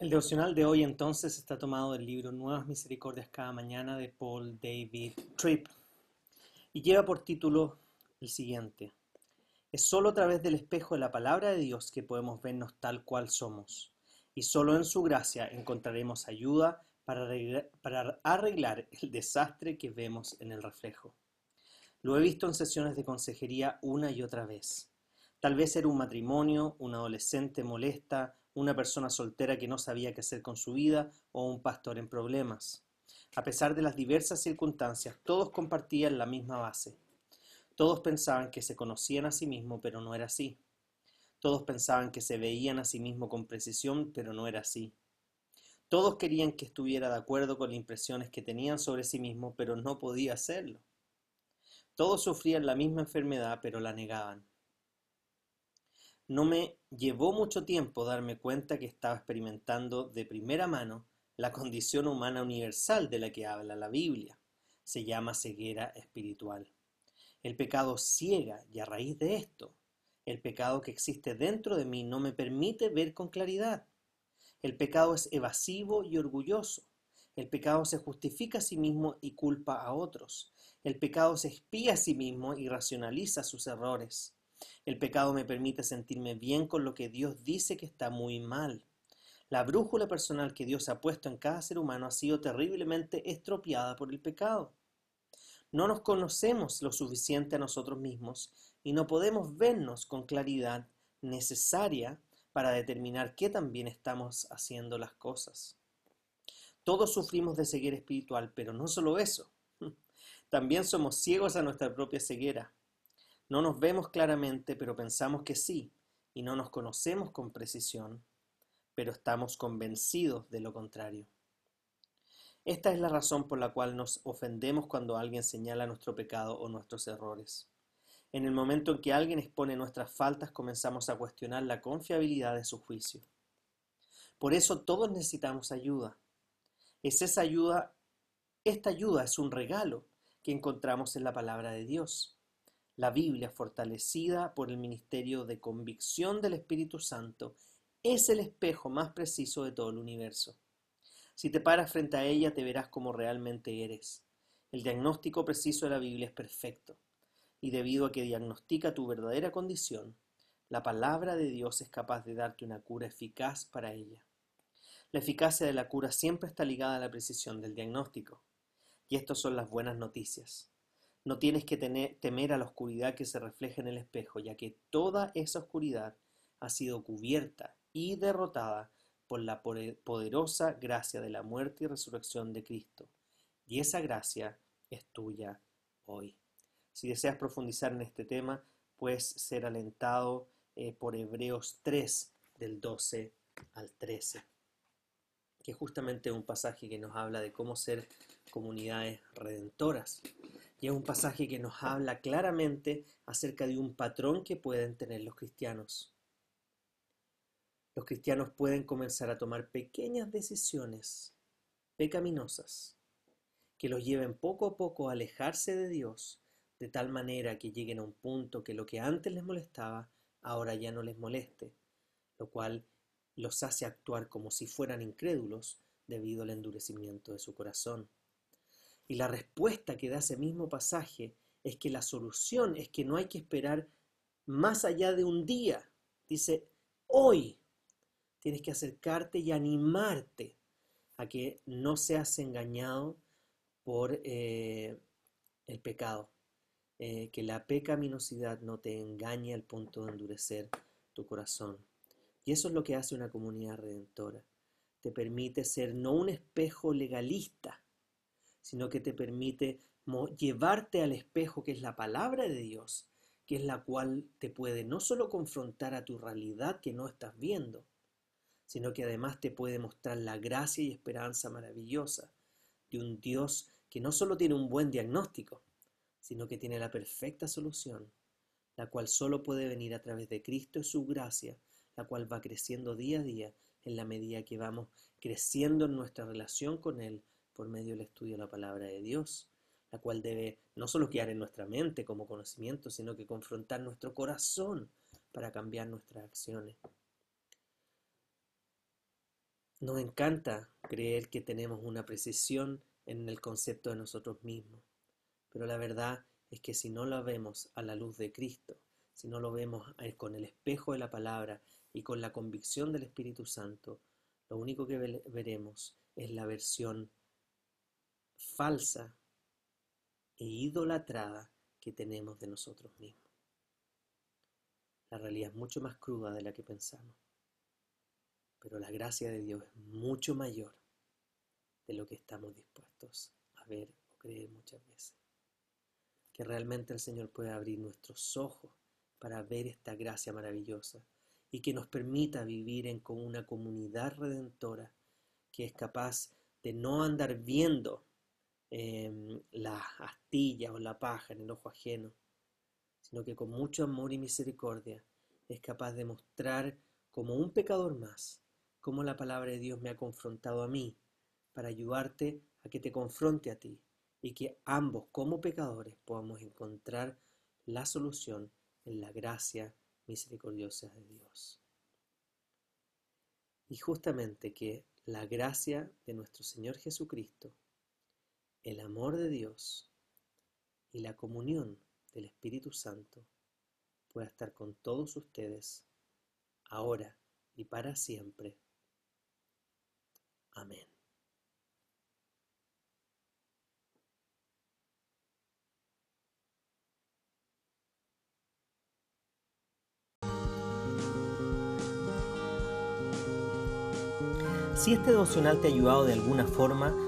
El devocional de hoy entonces está tomado del libro Nuevas Misericordias cada mañana de Paul David Tripp y lleva por título el siguiente. Es solo a través del espejo de la palabra de Dios que podemos vernos tal cual somos y solo en su gracia encontraremos ayuda para arreglar, el desastre que vemos en el reflejo. Lo he visto en sesiones de consejería una y otra vez. Tal vez era un matrimonio, un adolescente molesta, una persona soltera que no sabía qué hacer con su vida o un pastor en problemas. A pesar de las diversas circunstancias, todos compartían la misma base. Todos pensaban que se conocían a sí mismos, pero no era así. Todos pensaban que se veían a sí mismos con precisión, pero no era así. Todos querían que estuviera de acuerdo con las impresiones que tenían sobre sí mismo, pero no podía hacerlo. Todos sufrían la misma enfermedad, pero la negaban. No me llevó mucho tiempo darme cuenta que estaba experimentando de primera mano la condición humana universal de la que habla la Biblia. Se llama ceguera espiritual. El pecado ciega y a raíz de esto, el pecado que existe dentro de mí no me permite ver con claridad. El pecado es evasivo y orgulloso. El pecado se justifica a sí mismo y culpa a otros. El pecado se espía a sí mismo y racionaliza sus errores. El pecado me permite sentirme bien con lo que Dios dice que está muy mal. La brújula personal que Dios ha puesto en cada ser humano ha sido terriblemente estropeada por el pecado. No nos conocemos lo suficiente a nosotros mismos y no podemos vernos con claridad necesaria para determinar qué tan bien estamos haciendo las cosas. Todos sufrimos de ceguera espiritual, pero no solo eso. También somos ciegos a nuestra propia ceguera. No nos vemos claramente, pero pensamos que sí, y no nos conocemos con precisión, pero estamos convencidos de lo contrario. Esta es la razón por la cual nos ofendemos cuando alguien señala nuestro pecado o nuestros errores. En el momento en que alguien expone nuestras faltas, comenzamos a cuestionar la confiabilidad de su juicio. Por eso todos necesitamos ayuda. Es esa ayuda, esta ayuda es un regalo que encontramos en la palabra de Dios. La Biblia, fortalecida por el ministerio de convicción del Espíritu Santo, es el espejo más preciso de todo el universo. Si te paras frente a ella, te verás como realmente eres. El diagnóstico preciso de la Biblia es perfecto, y debido a que diagnostica tu verdadera condición, la palabra de Dios es capaz de darte una cura eficaz para ella. La eficacia de la cura siempre está ligada a la precisión del diagnóstico. Y estas son las buenas noticias. No tienes que temer a la oscuridad que se refleja en el espejo, ya que toda esa oscuridad ha sido cubierta y derrotada por la poderosa gracia de la muerte y resurrección de Cristo. Y esa gracia es tuya hoy. Si deseas profundizar en este tema, puedes ser alentado eh, por Hebreos 3, del 12 al 13, que es justamente un pasaje que nos habla de cómo ser comunidades redentoras. Y es un pasaje que nos habla claramente acerca de un patrón que pueden tener los cristianos. Los cristianos pueden comenzar a tomar pequeñas decisiones pecaminosas que los lleven poco a poco a alejarse de Dios, de tal manera que lleguen a un punto que lo que antes les molestaba, ahora ya no les moleste, lo cual los hace actuar como si fueran incrédulos debido al endurecimiento de su corazón. Y la respuesta que da ese mismo pasaje es que la solución es que no hay que esperar más allá de un día. Dice, hoy tienes que acercarte y animarte a que no seas engañado por eh, el pecado. Eh, que la pecaminosidad no te engañe al punto de endurecer tu corazón. Y eso es lo que hace una comunidad redentora. Te permite ser no un espejo legalista, sino que te permite llevarte al espejo que es la palabra de Dios que es la cual te puede no solo confrontar a tu realidad que no estás viendo, sino que además te puede mostrar la gracia y esperanza maravillosa de un Dios que no solo tiene un buen diagnóstico, sino que tiene la perfecta solución, la cual solo puede venir a través de Cristo y su gracia, la cual va creciendo día a día en la medida que vamos creciendo en nuestra relación con Él por medio del estudio de la palabra de Dios, la cual debe no solo quedar en nuestra mente como conocimiento, sino que confrontar nuestro corazón para cambiar nuestras acciones. Nos encanta creer que tenemos una precisión en el concepto de nosotros mismos, pero la verdad es que si no lo vemos a la luz de Cristo, si no lo vemos con el espejo de la palabra y con la convicción del Espíritu Santo, lo único que veremos es la versión falsa e idolatrada que tenemos de nosotros mismos. La realidad es mucho más cruda de la que pensamos, pero la gracia de Dios es mucho mayor de lo que estamos dispuestos a ver o creer muchas veces. Que realmente el Señor pueda abrir nuestros ojos para ver esta gracia maravillosa y que nos permita vivir en una comunidad redentora que es capaz de no andar viendo eh, la astilla o la paja en el ojo ajeno, sino que con mucho amor y misericordia es capaz de mostrar como un pecador más cómo la palabra de Dios me ha confrontado a mí para ayudarte a que te confronte a ti y que ambos como pecadores podamos encontrar la solución en la gracia misericordiosa de Dios. Y justamente que la gracia de nuestro Señor Jesucristo el amor de Dios y la comunión del Espíritu Santo pueda estar con todos ustedes, ahora y para siempre. Amén. Si este devocional te ha ayudado de alguna forma,